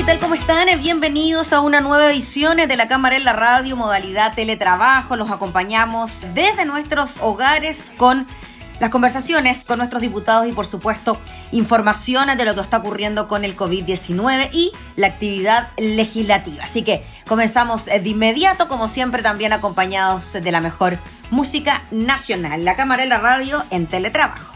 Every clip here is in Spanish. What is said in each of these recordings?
¿Qué tal? ¿Cómo están? Bienvenidos a una nueva edición de la Cámara en la Radio, modalidad teletrabajo. Los acompañamos desde nuestros hogares con las conversaciones con nuestros diputados y por supuesto informaciones de lo que está ocurriendo con el COVID-19 y la actividad legislativa. Así que comenzamos de inmediato, como siempre, también acompañados de la mejor música nacional. La Cámara en la Radio en teletrabajo.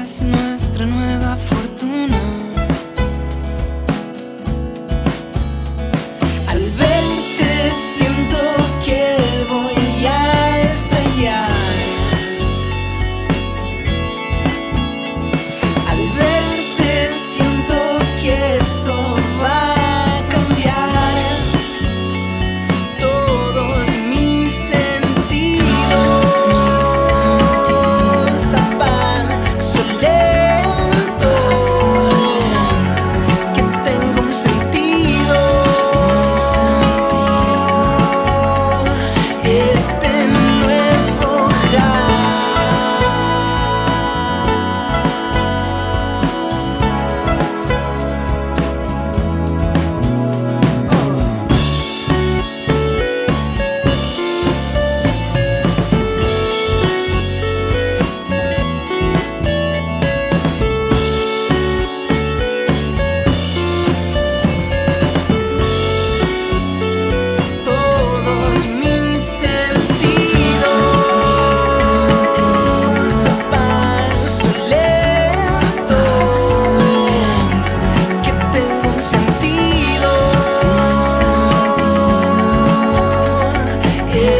no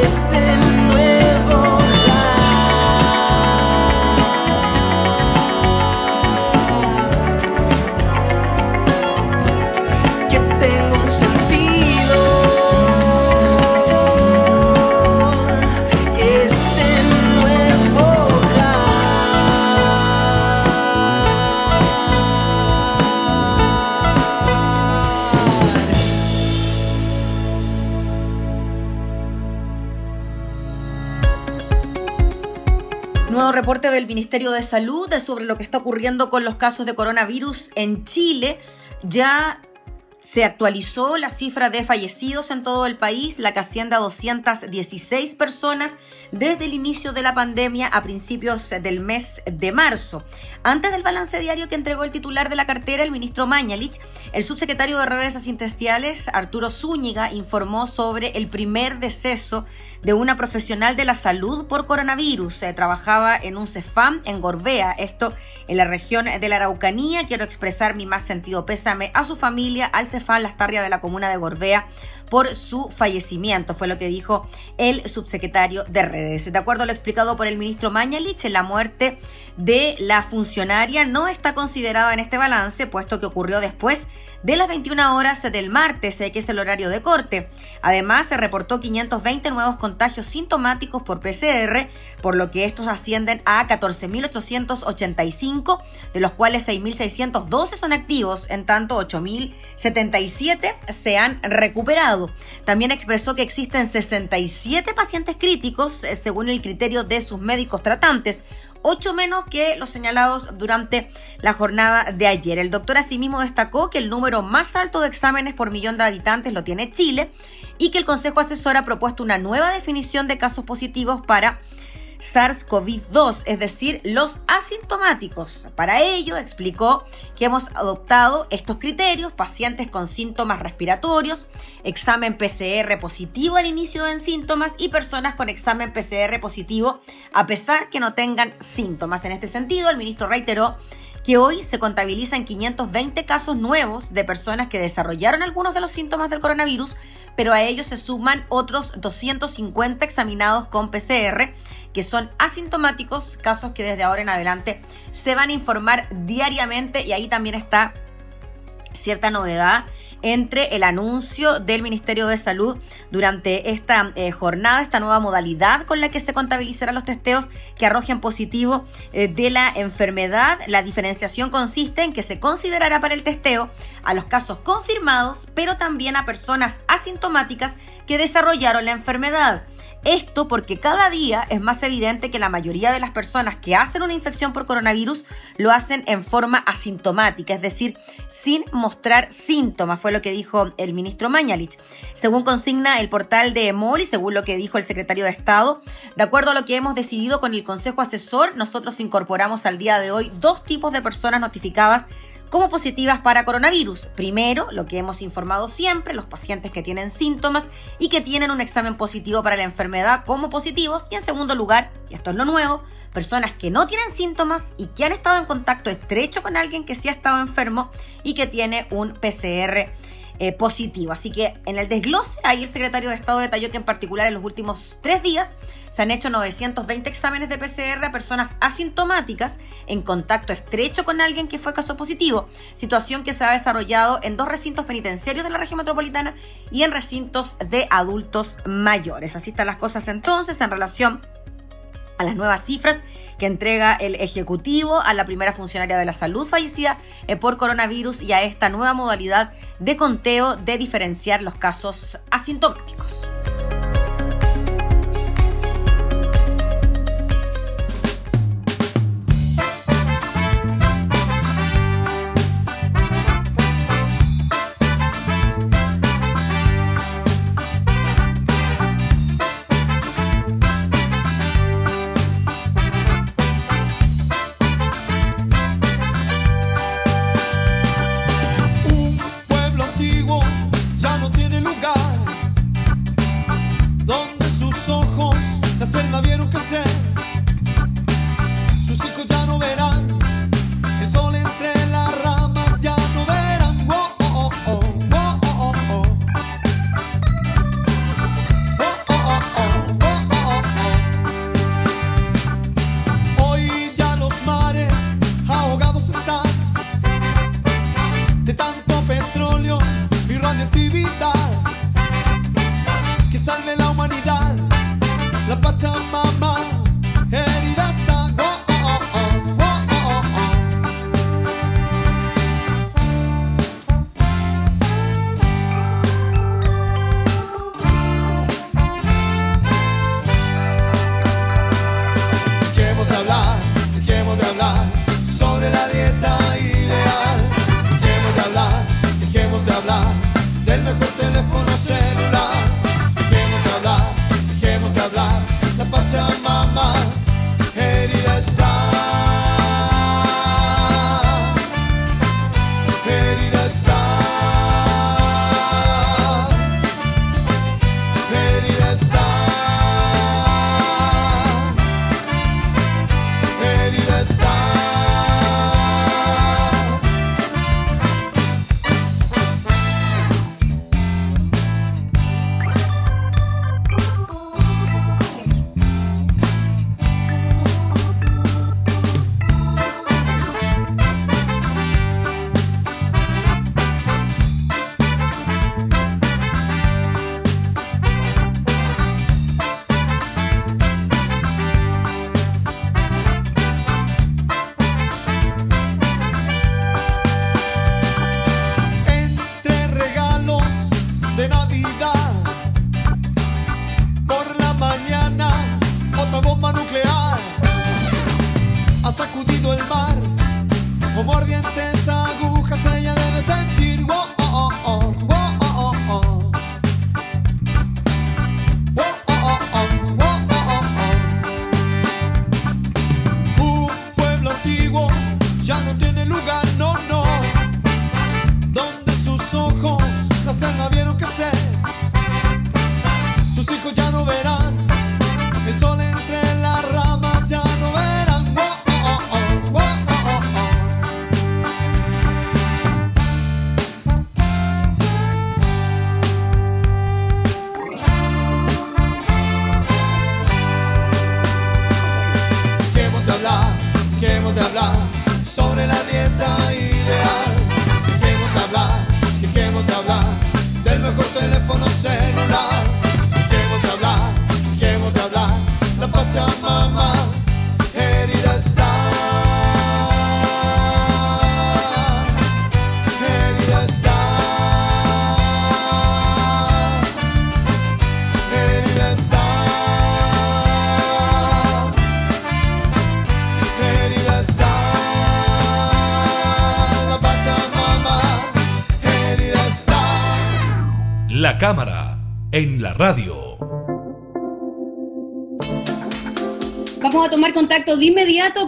del Ministerio de Salud sobre lo que está ocurriendo con los casos de coronavirus en Chile. Ya Se actualizó la cifra de fallecidos en todo el país, la que asciende a 216 personas desde el inicio de la pandemia a principios del mes de marzo. Antes del balance diario que entregó el titular de la cartera, el ministro Mañalich, el subsecretario de redes asistenciales, Arturo Zúñiga, informó sobre el primer deceso de una profesional de la salud por coronavirus. Se trabajaba en un CEFAM en Gorbea, esto en la región de la Araucanía. Quiero expresar mi más sentido pésame a su familia, al CEFAM Lastarria de la comuna de Gorbea por su fallecimiento, fue lo que dijo el subsecretario de redes. De acuerdo a lo explicado por el ministro Mañalich, la muerte de la funcionaria no está considerada en este balance, puesto que ocurrió después de las 21 horas del martes, que es el horario de corte. Además, se reportó 520 nuevos contagios sintomáticos por PCR, por lo que estos ascienden a 14.885, de los cuales 6.612 son activos, en tanto 8.077 se han recuperado. También expresó que existen 67 pacientes críticos, eh, según el criterio de sus médicos tratantes, 8 menos que los señalados durante la jornada de ayer. El doctor asimismo destacó que el número más alto de exámenes por millón de habitantes lo tiene Chile y que el Consejo Asesor ha propuesto una nueva definición de casos positivos para SARS-CoV-2, es decir, los asintomáticos. Para ello, explicó que hemos adoptado estos criterios, pacientes con síntomas respiratorios, examen PCR positivo al inicio de síntomas y personas con examen PCR positivo a pesar que no tengan síntomas. En este sentido, el ministro reiteró que hoy se contabilizan 520 casos nuevos de personas que desarrollaron algunos de los síntomas del coronavirus, pero a ellos se suman otros 250 examinados con PCR que son asintomáticos, casos que desde ahora en adelante se van a informar diariamente y ahí también está cierta novedad entre el anuncio del Ministerio de Salud durante esta eh, jornada, esta nueva modalidad con la que se contabilizarán los testeos que arrojen positivo eh, de la enfermedad. La diferenciación consiste en que se considerará para el testeo a los casos confirmados, pero también a personas asintomáticas que desarrollaron la enfermedad. Esto porque cada día es más evidente que la mayoría de las personas que hacen una infección por coronavirus lo hacen en forma asintomática, es decir, sin mostrar síntomas, fue lo que dijo el ministro Mañalich. Según consigna el portal de EMOL y según lo que dijo el secretario de Estado, de acuerdo a lo que hemos decidido con el Consejo Asesor, nosotros incorporamos al día de hoy dos tipos de personas notificadas como positivas para coronavirus. Primero, lo que hemos informado siempre, los pacientes que tienen síntomas y que tienen un examen positivo para la enfermedad como positivos. Y en segundo lugar, y esto es lo nuevo, personas que no tienen síntomas y que han estado en contacto estrecho con alguien que sí ha estado enfermo y que tiene un PCR eh, positivo. Así que en el desglose, ahí el secretario de Estado detalló que en particular en los últimos tres días se han hecho 920 exámenes de PCR a personas asintomáticas en contacto estrecho con alguien que fue caso positivo, situación que se ha desarrollado en dos recintos penitenciarios de la región metropolitana y en recintos de adultos mayores. Así están las cosas entonces en relación a las nuevas cifras que entrega el Ejecutivo a la primera funcionaria de la salud fallecida eh, por coronavirus y a esta nueva modalidad de conteo de diferenciar los casos asintomáticos.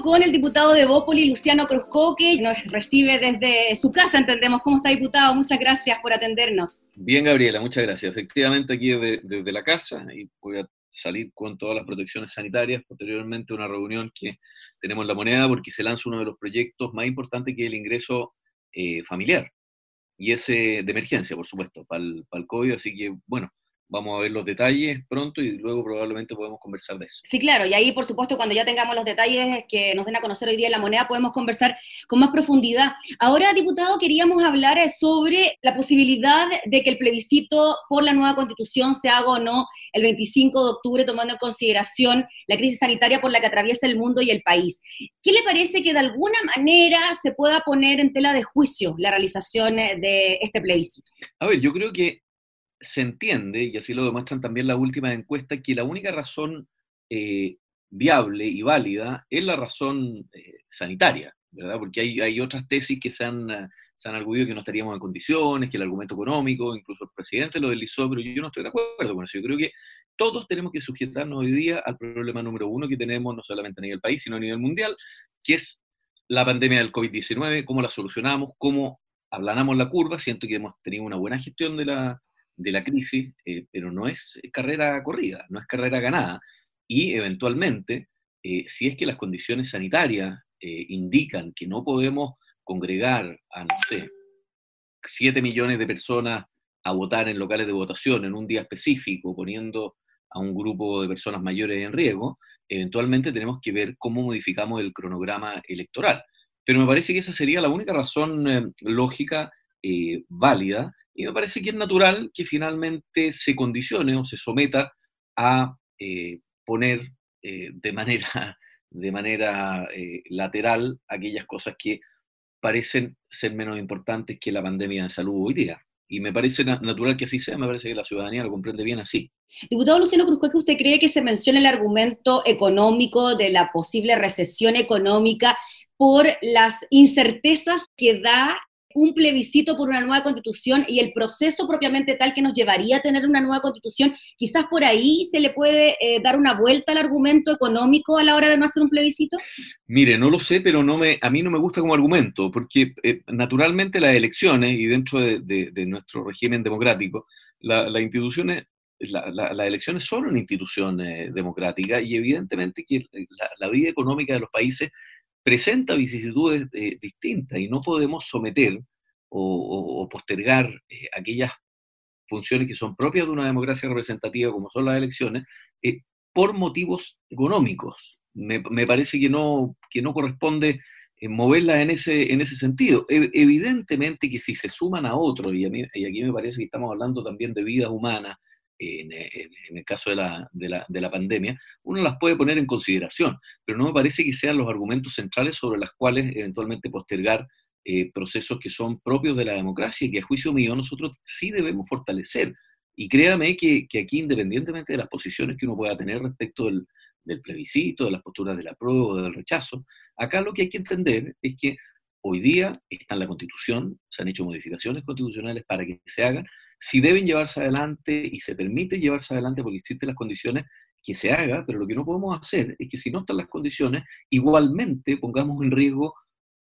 Con el diputado de Bópoli, Luciano Cruzco, que nos recibe desde su casa, entendemos. ¿Cómo está, diputado? Muchas gracias por atendernos. Bien, Gabriela, muchas gracias. Efectivamente, aquí desde, la casa y voy a salir con todas las protecciones sanitarias. Posteriormente, una reunión que tenemos en la moneda porque se lanza uno de los proyectos más importantes que es el ingreso eh, familiar y ese de emergencia, por supuesto, para el COVID. Así que, bueno, vamos a ver los detalles pronto y luego probablemente podemos conversar de eso. Sí, claro, y ahí, por supuesto, cuando ya tengamos los detalles que nos den a conocer hoy día en la moneda, podemos conversar con más profundidad. Ahora, diputado, queríamos hablar eh, sobre la posibilidad de que el plebiscito por la nueva constitución se haga o no el 25 de octubre, tomando en consideración la crisis sanitaria por la que atraviesa el mundo y el país. ¿Qué le parece que de alguna manera se pueda poner en tela de juicio la realización eh, de este plebiscito? A ver, yo creo que se entiende, y así lo demuestran también las últimas encuestas, que la única razón eh, viable y válida es la razón eh, sanitaria, ¿verdad? Porque hay, hay otras tesis que se han, eh, se han arguido que no estaríamos en condiciones, que el argumento económico, incluso el presidente lo deslizó, pero yo no estoy de acuerdo con eso. Yo creo que todos tenemos que sujetarnos hoy día al problema número uno que tenemos, no solamente a nivel país, sino a nivel mundial, que es la pandemia del COVID-19, cómo la solucionamos, cómo aplanamos la curva. Siento que hemos tenido una buena gestión de la, de la crisis, eh, pero no es carrera corrida, no es carrera ganada. Y eventualmente, eh, si es que las condiciones sanitarias eh, indican que no podemos congregar a, no sé, 7 millones de personas a votar en locales de votación en un día específico, poniendo a un grupo de personas mayores en riesgo, eventualmente tenemos que ver cómo modificamos el cronograma electoral. Pero me parece que esa sería la única razón eh, lógica, eh, válida, y me parece que es natural que finalmente se condicione o se someta a eh, poner de manera, de manera lateral aquellas cosas que parecen ser menos importantes que la pandemia de salud hoy día. Y me parece na natural que así sea, me parece que la ciudadanía lo comprende bien así. Diputado Luciano Cruz, ¿qué usted cree que se menciona el argumento económico de la posible recesión económica por las incertezas que da un plebiscito por una nueva constitución y el proceso propiamente tal que nos llevaría a tener una nueva constitución, quizás por ahí se le puede eh, dar una vuelta al argumento económico a la hora de no hacer un plebiscito? Mire, no lo sé, pero no me, a mí no me gusta como argumento, porque eh, naturalmente las elecciones y dentro de, nuestro régimen democrático, las instituciones las elecciones son una institución eh, democrática y evidentemente que la, vida económica de los países presenta vicisitudes eh, distintas y no podemos someter o, postergar eh, aquellas funciones que son propias de una democracia representativa como son las elecciones por motivos económicos. Me, parece que no, que no corresponde moverlas en ese, en ese sentido. E, evidentemente que si se suman a otros, y, y aquí me parece que estamos hablando también de vidas humanas, en, el caso de la, de, la, pandemia, uno las puede poner en consideración, pero no me parece que sean los argumentos centrales sobre los cuales eventualmente postergar eh, procesos que son propios de la democracia y que a juicio mío nosotros sí debemos fortalecer. Y créame que, que aquí, independientemente de las posiciones que uno pueda tener respecto del, del plebiscito, de las posturas del apruebo o del rechazo, acá lo que hay que entender es que hoy día está en la Constitución, se han hecho modificaciones constitucionales para que se hagan, si deben llevarse adelante y se permite llevarse adelante porque existen las condiciones, que se haga, pero lo que no podemos hacer es que si no están las condiciones, igualmente pongamos en riesgo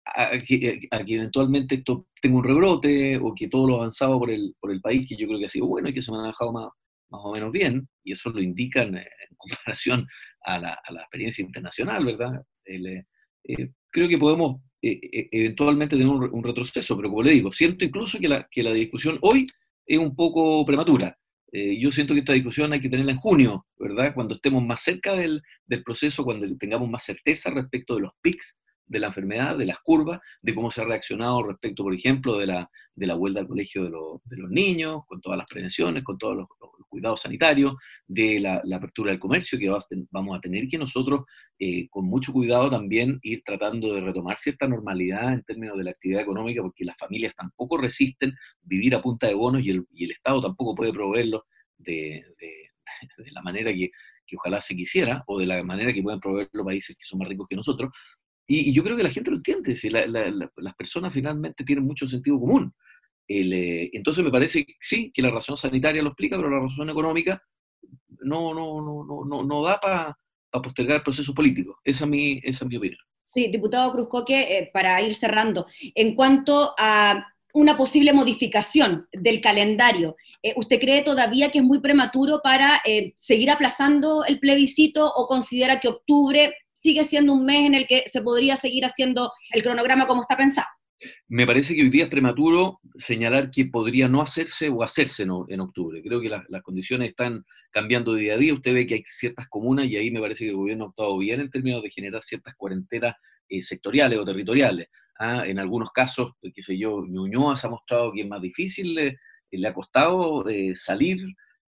a que, eventualmente esto tenga un rebrote o que todo lo avanzado por el, por el país, que yo creo que ha sido bueno y que se ha manejado más, más o menos bien, y eso lo indican en comparación a la, a la experiencia internacional, ¿verdad? Eh, eh, creo que podemos eh, eventualmente tener un, un, retroceso, pero como le digo, siento incluso que la, que la discusión hoy es un poco prematura. Eh, yo siento que esta discusión hay que tenerla en junio, ¿verdad? Cuando estemos más cerca del, del proceso, cuando tengamos más certeza respecto de los PICs de la enfermedad, de las curvas, de cómo se ha reaccionado respecto, por ejemplo, de la, de la vuelta al colegio de, de los niños, con todas las prevenciones, con todos los, cuidados sanitarios, de la, apertura del comercio, que vamos a tener que nosotros, eh, con mucho cuidado también, ir tratando de retomar cierta normalidad en términos de la actividad económica, porque las familias tampoco resisten vivir a punta de bonos y el, y el Estado tampoco puede proveerlo de, de, de la manera que, que ojalá se quisiera, o de la manera que pueden proveer los países que son más ricos que nosotros, y, yo creo que la gente lo entiende, si las personas finalmente tienen mucho sentido común. Eh, entonces me parece sí que la razón sanitaria lo explica, pero la razón económica no, no, no, no, no da para postergar el proceso político. Esa es mi, esa es mi opinión. Sí, diputado Cruzcoque, eh, para ir cerrando, en cuanto a una posible modificación del calendario, eh, ¿usted cree todavía que es muy prematuro para seguir aplazando el plebiscito o considera que octubre sigue siendo un mes en el que se podría seguir haciendo el cronograma como está pensado. Me parece que hoy día es prematuro señalar que podría no hacerse o hacerse en, octubre. Creo que las condiciones están cambiando día a día. Usted ve que hay ciertas comunas y ahí me parece que el gobierno ha actuado bien en términos de generar ciertas cuarentenas eh, sectoriales o territoriales. ¿ah? En algunos casos, qué sé yo, Ñuñoa se ha mostrado que es más difícil, le, ha costado eh, salir,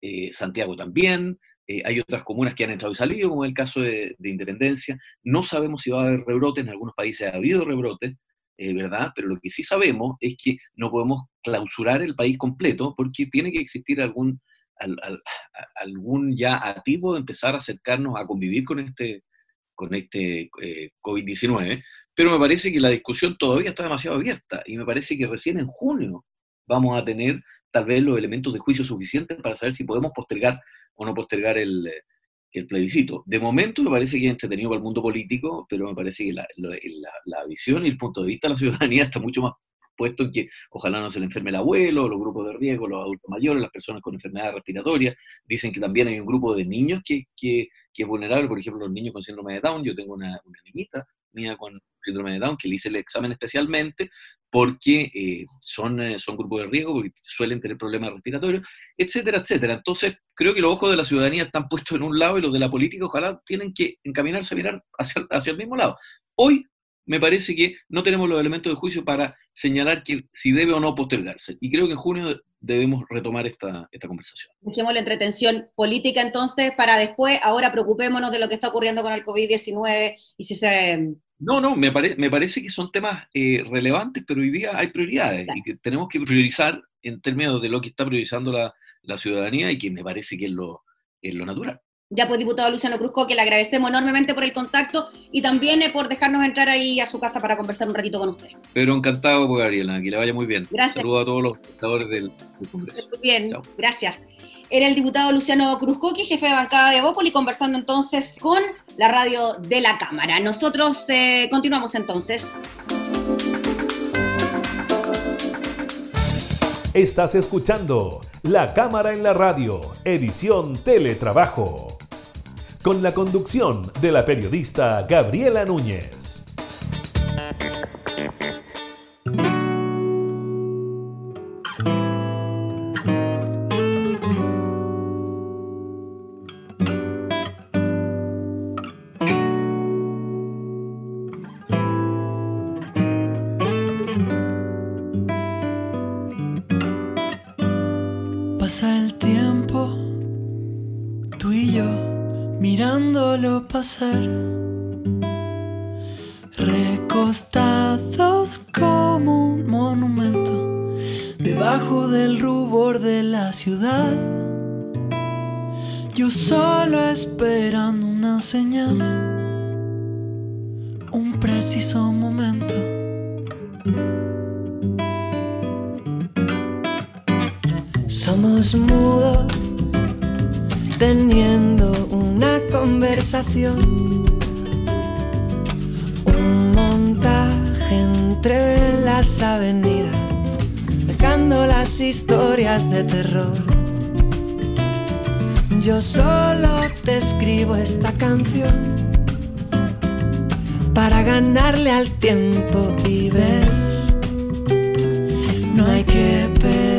eh, Santiago también, eh, hay otras comunas que han entrado y salido, como el caso de, Independencia. No sabemos si va a haber rebrotes, en algunos países ha habido rebrotes, eh, ¿verdad? Pero lo que sí sabemos es que no podemos clausurar el país completo porque tiene que existir algún, algún ya activo de empezar a acercarnos a convivir con este, con este eh, COVID-19. Pero me parece que la discusión todavía está demasiado abierta y me parece que recién en junio vamos a tener tal vez los elementos de juicio suficientes para saber si podemos postergar o no postergar el, el plebiscito. De momento me parece que es entretenido para el mundo político, pero me parece que la, la, visión y el punto de vista de la ciudadanía está mucho más puesto en que ojalá no se le enferme el abuelo, los grupos de riesgo, los adultos mayores, las personas con enfermedades respiratorias. Dicen que también hay un grupo de niños que, que, que es vulnerable, por ejemplo, los niños con síndrome de Down. Yo tengo una, una niñita mía con síndrome de Down que le hice el examen especialmente porque eh, son, eh, son grupos de riesgo, porque suelen tener problemas respiratorios, etcétera, etcétera. Entonces, creo que los ojos de la ciudadanía están puestos en un lado y los de la política ojalá tienen que encaminarse a mirar hacia, hacia el mismo lado. Hoy me parece que no tenemos los elementos de juicio para señalar que si debe o no postergarse. Y creo que en junio debemos retomar esta, esta conversación. Dejemos la entretención política entonces para después, ahora preocupémonos de lo que está ocurriendo con el COVID-19 y si se no, no, me, me parece que son temas eh, relevantes, pero hoy día hay prioridades y que tenemos que priorizar en términos de lo que está priorizando la, ciudadanía y que me parece que es lo, es lo natural. Ya pues, diputado Luciano Cruzco, que le agradecemos enormemente por el contacto y también eh, por dejarnos entrar ahí a su casa para conversar un ratito con usted. Pero encantado, pues, Gabriela, que le vaya muy bien. Gracias. Saludos a todos los espectadores del, del Congreso. Muy bien, Chao. gracias. Era el diputado Luciano Cruzcoqui, jefe de bancada de Evópoli, conversando entonces con la radio de la Cámara. Nosotros eh, continuamos entonces. Estás escuchando La Cámara en la Radio, edición Teletrabajo. Con la conducción de la periodista Gabriela Núñez. Teniendo una conversación. Un montaje entre las avenidas, dejando las historias de terror. Yo solo te escribo esta canción para ganarle al tiempo y ves. No hay que pedir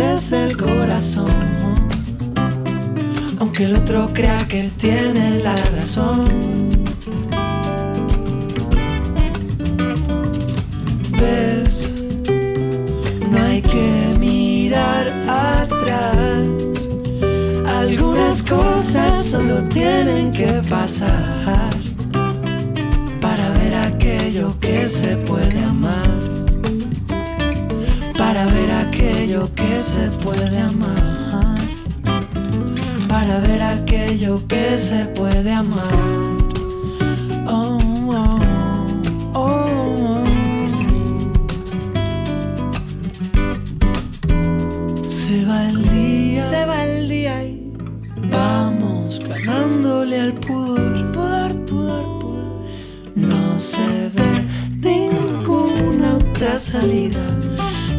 desde el corazón. Aunque el otro crea que tiene la razón. Ves, no hay que mirar atrás. Algunas cosas solo tienen que pasar para ver aquello que se puede amar. Para ver aquello que se puede amar. Para ver aquello que se puede amar. Oh, oh, oh, oh. Se va el día. Se va el día y vamos ganándole al pudor. Pudor, pudor, pudor. No se ve ninguna otra salida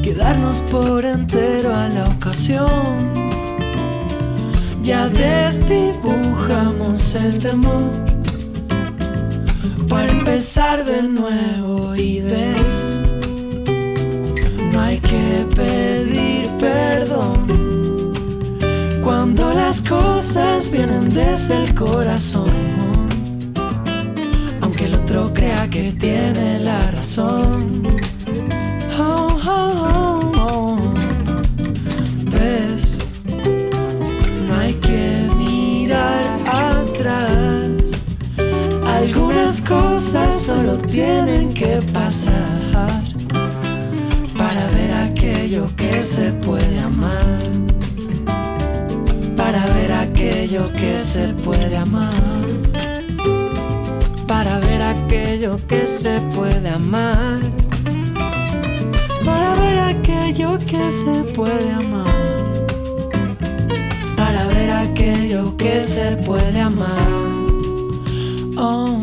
que darnos por entero a la ocasión. Ya desdibujamos el temor para empezar de nuevo y ves, no hay que pedir perdón cuando las cosas vienen desde el corazón. Aunque el otro crea que tiene la razón. Cosas solo tienen que pasar para ver aquello que se puede amar. Para ver aquello que se puede amar. Para ver aquello que se puede amar para ver aquello que se puede amar, para ver aquello que se puede amar. Oh.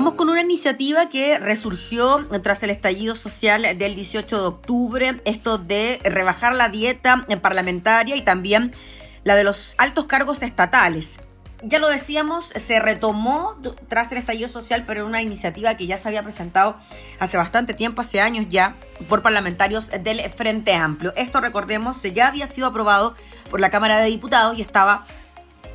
Vamos con una iniciativa que resurgió tras el estallido social del 18 de octubre, esto de rebajar la dieta parlamentaria y también la de los altos cargos estatales. Ya lo decíamos, se retomó tras el estallido social, pero una iniciativa que ya se había presentado hace bastante tiempo, hace años ya, por parlamentarios del Frente Amplio. Esto, recordemos, ya había sido aprobado por la Cámara de Diputados y estaba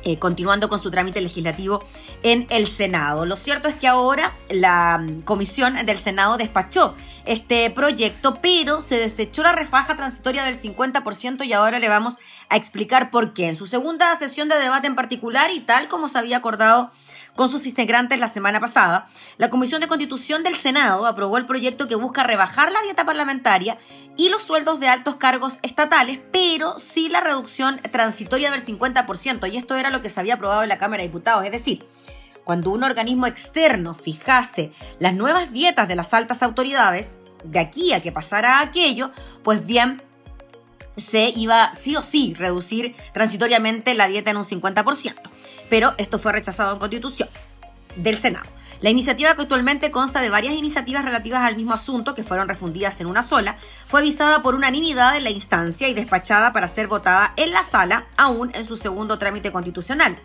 eh, continuando con su trámite legislativo en el Senado. Lo cierto es que ahora la mm, comisión del Senado despachó este proyecto, pero se desechó la refaja transitoria del 50% y ahora le vamos a explicar por qué. En su segunda sesión de debate en particular y tal como se había acordado con sus integrantes la semana pasada, la Comisión de Constitución del Senado aprobó el proyecto que busca rebajar la dieta parlamentaria y los sueldos de altos cargos estatales, pero sí la reducción transitoria del 50%. Y esto era lo que se había aprobado en la Cámara de Diputados. Es decir, cuando un organismo externo fijase las nuevas dietas de las altas autoridades, de aquí a que pasara aquello, pues bien, se iba sí o sí reducir transitoriamente la dieta en un 50% pero esto fue rechazado en Constitución del Senado. La iniciativa, que actualmente consta de varias iniciativas relativas al mismo asunto, que fueron refundidas en una sola, fue avisada por unanimidad en la instancia y despachada para ser votada en la sala, aún en su segundo trámite constitucional.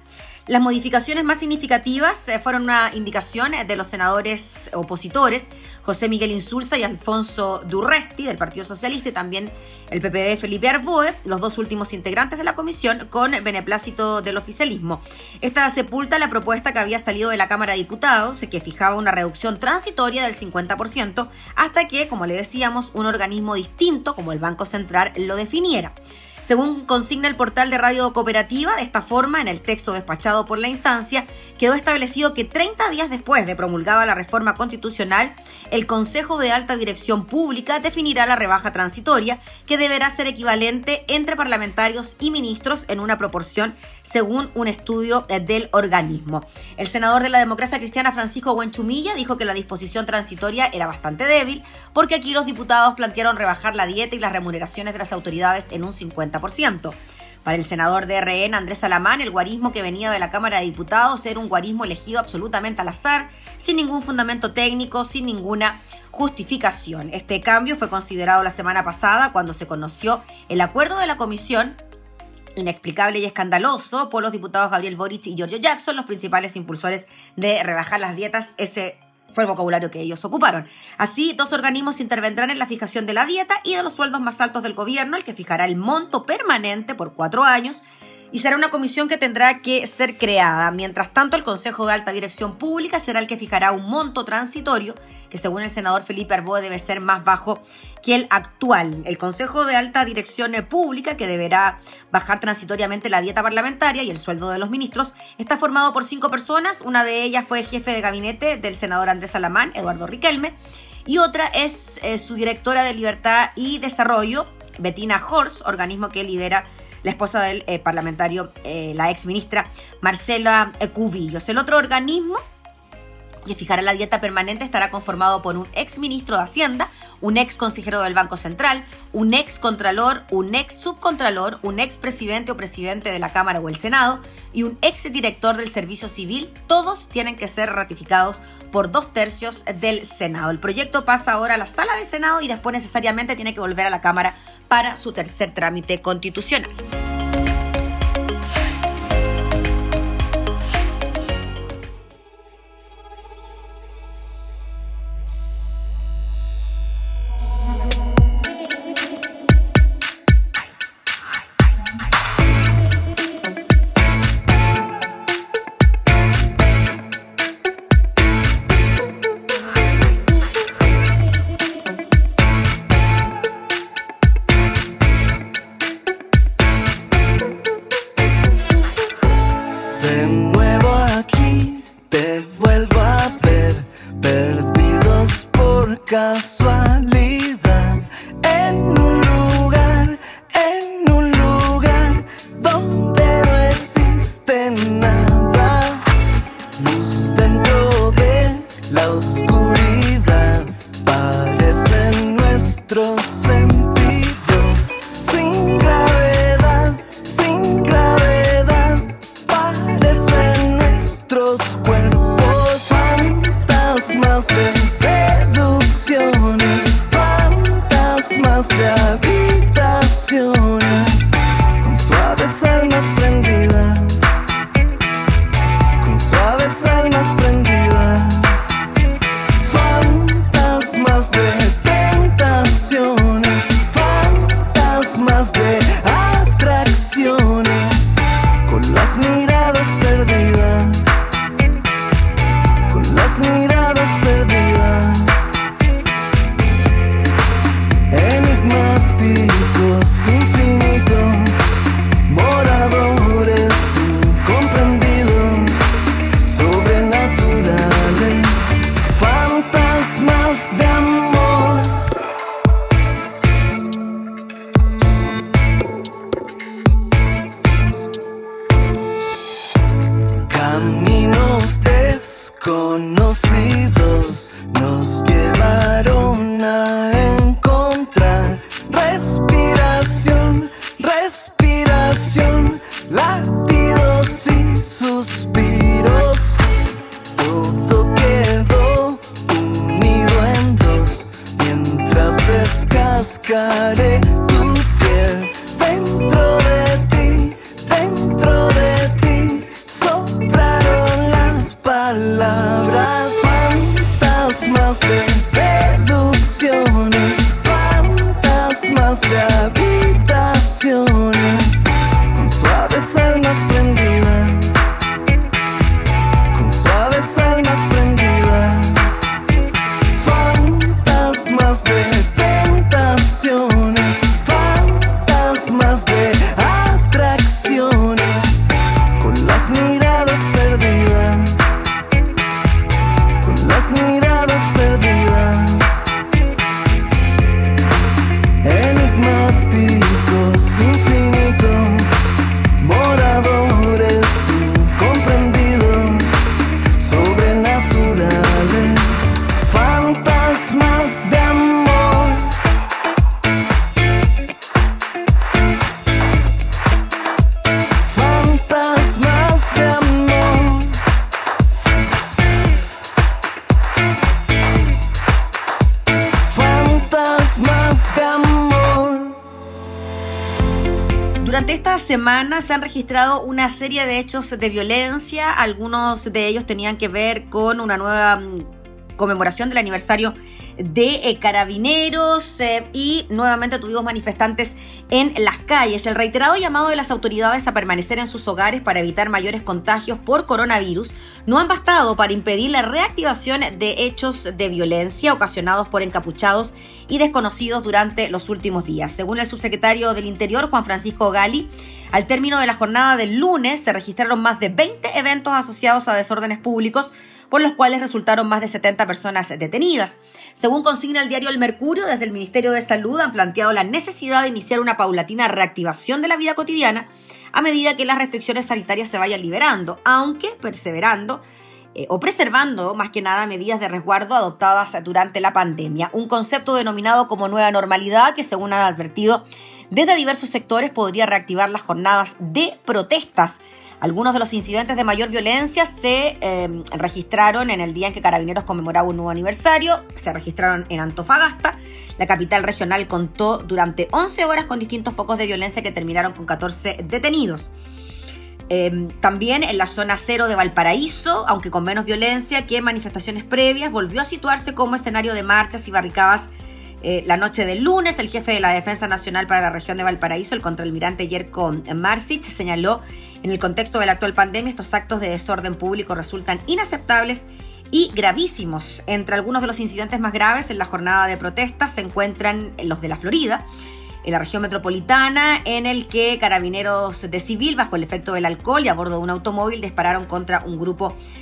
Las modificaciones más significativas eh, fueron una indicación de los senadores opositores, José Miguel Insulza y Alfonso Durresti, del Partido Socialista, y también el PPD Felipe Arboe, los dos últimos integrantes de la comisión, con beneplácito del oficialismo. Esta sepulta la propuesta que había salido de la Cámara de Diputados, que fijaba una reducción transitoria del 50%, hasta que, como le decíamos, un organismo distinto, como el Banco Central, lo definiera. Según consigna el portal de Radio Cooperativa, de esta forma, en el texto despachado por la instancia, quedó establecido que 30 días después de promulgada la reforma constitucional, el Consejo de Alta Dirección Pública definirá la rebaja transitoria, que deberá ser equivalente entre parlamentarios y ministros en una proporción según un estudio del organismo. El senador de la democracia cristiana Francisco Buenchumilla dijo que la disposición transitoria era bastante débil porque aquí los diputados plantearon rebajar la dieta y las remuneraciones de las autoridades en un 50%. Para el senador de RN, Andrés Salamán, el guarismo que venía de la Cámara de Diputados era un guarismo elegido absolutamente al azar, sin ningún fundamento técnico, sin ninguna justificación. Este cambio fue considerado la semana pasada cuando se conoció el acuerdo de la comisión inexplicable y escandaloso por los diputados Gabriel Boric y Giorgio Jackson, los principales impulsores de rebajar las dietas. Ese fue el vocabulario que ellos ocuparon. Así, dos organismos intervendrán en la fijación de la dieta y de los sueldos más altos del gobierno, el que fijará el monto permanente por cuatro años y será una comisión que tendrá que ser creada. Mientras tanto, el Consejo de Alta Dirección Pública será el que fijará un monto transitorio que según el senador Felipe Arboe debe ser más bajo que el actual. El Consejo de Alta Dirección Pública, que deberá bajar transitoriamente la dieta parlamentaria y el sueldo de los ministros, está formado por cinco personas. Una de ellas fue jefe de gabinete del senador Andrés Alamán, Eduardo Riquelme, y otra es eh, su directora de Libertad y Desarrollo, Bettina Horst, organismo que lidera la esposa del eh, parlamentario, eh, la ex ministra Marcela Cubillos. El otro organismo que fijará la dieta permanente estará conformado por un ex ministro de Hacienda, un ex consejero del Banco Central, un ex contralor, un ex subcontralor, un ex presidente o presidente de la Cámara o el Senado y un ex director del Servicio Civil. Todos tienen que ser ratificados por dos tercios del Senado. El proyecto pasa ahora a la sala del Senado y después necesariamente tiene que volver a la Cámara para su tercer trámite constitucional. Semana se han registrado una serie de hechos de violencia. Algunos de ellos tenían que ver con una nueva mm, conmemoración del aniversario de eh, carabineros eh, y nuevamente tuvimos manifestantes en las calles. El reiterado llamado de las autoridades a permanecer en sus hogares para evitar mayores contagios por coronavirus no han bastado para impedir la reactivación de hechos de violencia ocasionados por encapuchados y desconocidos durante los últimos días. Según el subsecretario del Interior, Juan Francisco Gali, al término de la jornada del lunes se registraron más de 20 eventos asociados a desórdenes públicos, por los cuales resultaron más de 70 personas detenidas. Según consigna el diario El Mercurio, desde el Ministerio de Salud han planteado la necesidad de iniciar una paulatina reactivación de la vida cotidiana a medida que las restricciones sanitarias se vayan liberando, aunque perseverando eh, o preservando más que nada medidas de resguardo adoptadas durante la pandemia. Un concepto denominado como nueva normalidad que según han advertido desde diversos sectores podría reactivar las jornadas de protestas. Algunos de los incidentes de mayor violencia se em, registraron en el día en que Carabineros conmemoraba un nuevo aniversario, se registraron en Antofagasta. La capital regional contó durante 11 horas con distintos focos de violencia que terminaron con 14 detenidos. Em, también en la zona cero de Valparaíso, aunque con menos violencia que manifestaciones previas, volvió a situarse como escenario de marchas y barricadas eh, la noche del lunes, el jefe de la Defensa Nacional para la región de Valparaíso, el contraalmirante Yerko Marsic, señaló en el contexto de la actual pandemia estos actos de desorden público resultan inaceptables y gravísimos. Entre algunos de los incidentes más graves en la jornada de protestas se encuentran los de la Florida, en la región metropolitana, en el que carabineros de civil, bajo el efecto del alcohol y a bordo de un automóvil, dispararon contra un grupo de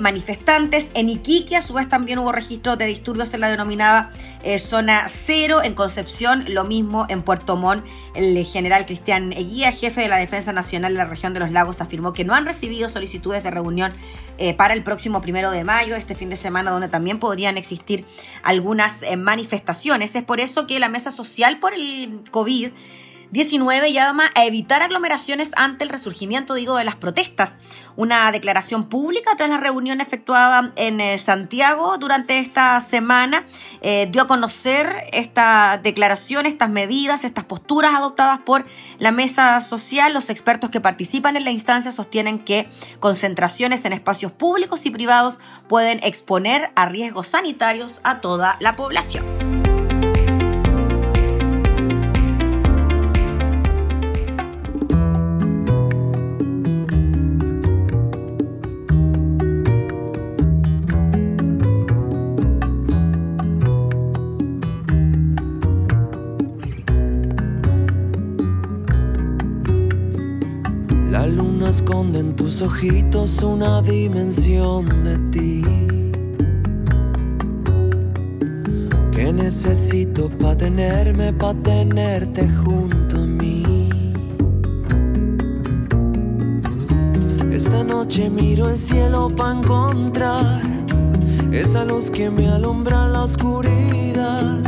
manifestantes. En Iquique, a su vez, también hubo registro de disturbios en la denominada eh, zona cero. En Concepción, lo mismo en Puerto Montt. El general Cristian Eguía, jefe de la Defensa Nacional de la región de los lagos, afirmó que no han recibido solicitudes de reunión eh, para el próximo primero de mayo, este fin de semana, donde también podrían existir algunas eh, manifestaciones. Es por eso que la mesa social por el COVID 19 llama a evitar aglomeraciones ante el resurgimiento, digo, de las protestas. Una declaración pública tras la reunión efectuada en eh, Santiago durante esta semana eh, dio a conocer esta declaración, estas medidas, estas posturas adoptadas por la mesa social. Los expertos que participan en la instancia sostienen que concentraciones en espacios públicos y privados pueden exponer a riesgos sanitarios a toda la población. Esconde en tus ojitos una dimensión de ti. Que necesito para tenerme, para tenerte junto a mí. Esta noche miro el cielo para encontrar esa luz que me alumbra la oscuridad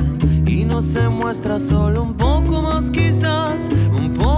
y no se muestra solo un poco más quizás, un poco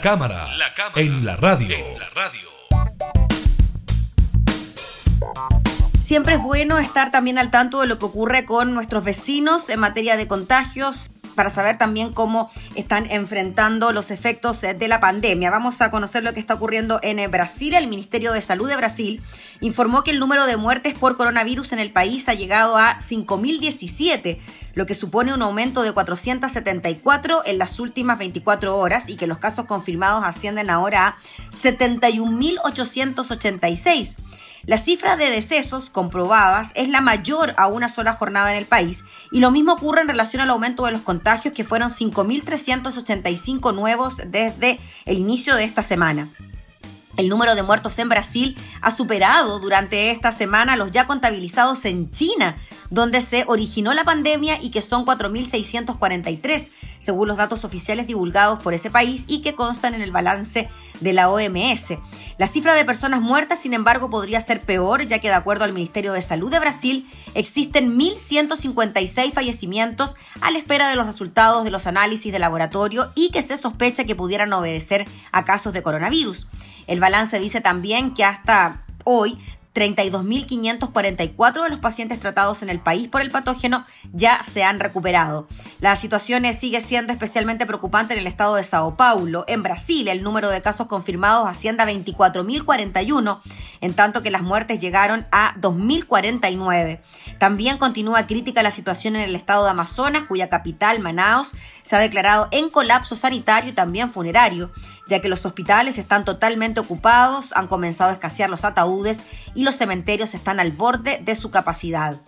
cámara, en, la radio. en la radio. Siempre es bueno estar también al tanto de lo que ocurre con nuestros vecinos en materia de contagios para saber también cómo están enfrentando los efectos eh, de la pandemia. Vamos a conocer lo que está ocurriendo en eh, Brasil. El Ministerio de Salud de Brasil informó que el número de muertes por coronavirus en el país ha llegado a 5.017, lo que supone un aumento de 474 en las últimas 24 horas y que los casos confirmados ascienden ahora a 71.886. La cifra de decesos comprobadas es la mayor a una sola jornada en el país y lo mismo ocurre en relación al aumento de los contagios que fueron 5.385 nuevos desde el inicio de esta semana. El número de muertos en Brasil ha superado durante esta semana los ya contabilizados en China, donde se originó la pandemia y que son 4.643, según los datos oficiales divulgados por ese país y que constan en el balance de la OMS. La cifra de personas muertas, sin embargo, podría ser peor, ya que de acuerdo al Ministerio de Salud de Brasil, existen 1.156 fallecimientos a la espera de los resultados de los análisis de laboratorio y que se sospecha que pudieran obedecer a casos de coronavirus. El balance dice también que hasta hoy 32.544 de los pacientes tratados en el país por el patógeno ya se han recuperado. La situación sigue siendo especialmente preocupante en el estado de Sao Paulo. En Brasil, el número de casos confirmados asciende a 24.041, en tanto que las muertes llegaron a 2.049. También continúa crítica la situación en el estado de Amazonas, cuya capital, Manaus, se ha declarado en colapso sanitario y también funerario ya que los hospitales están totalmente ocupados, han comenzado a escasear los ataúdes y los cementerios están al borde de su capacidad.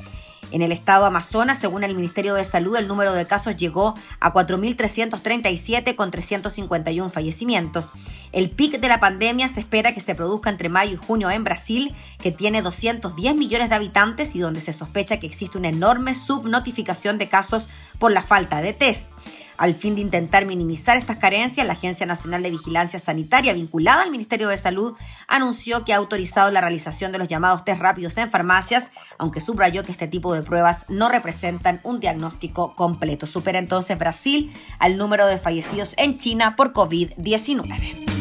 En el estado Amazonas, según el Ministerio de Salud, el número de casos llegó a 4.337 con 351 fallecimientos. El pic de la pandemia se espera que se produzca entre mayo y junio en Brasil, que tiene 210 millones de habitantes y donde se sospecha que existe una enorme subnotificación de casos por la falta de test. Al fin de intentar minimizar estas carencias, la Agencia Nacional de Vigilancia Sanitaria, vinculada al Ministerio de Salud, anunció que ha autorizado la realización de los llamados test rápidos en farmacias, aunque subrayó que este tipo de pruebas no representan un diagnóstico completo. Supera entonces Brasil al número de fallecidos en China por COVID-19.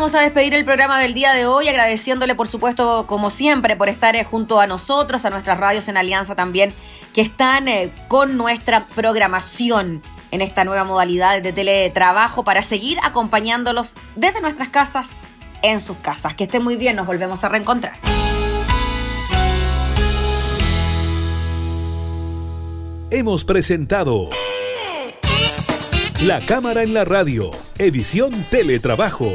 A despedir el programa del día de hoy, agradeciéndole, por supuesto, como siempre, por estar eh, junto a nosotros, a nuestras radios en Alianza también, que están eh, con nuestra programación en esta nueva modalidad de teletrabajo para seguir acompañándolos desde nuestras casas en sus casas. Que estén muy bien, nos volvemos a reencontrar. Hemos presentado La Cámara en la Radio, edición Teletrabajo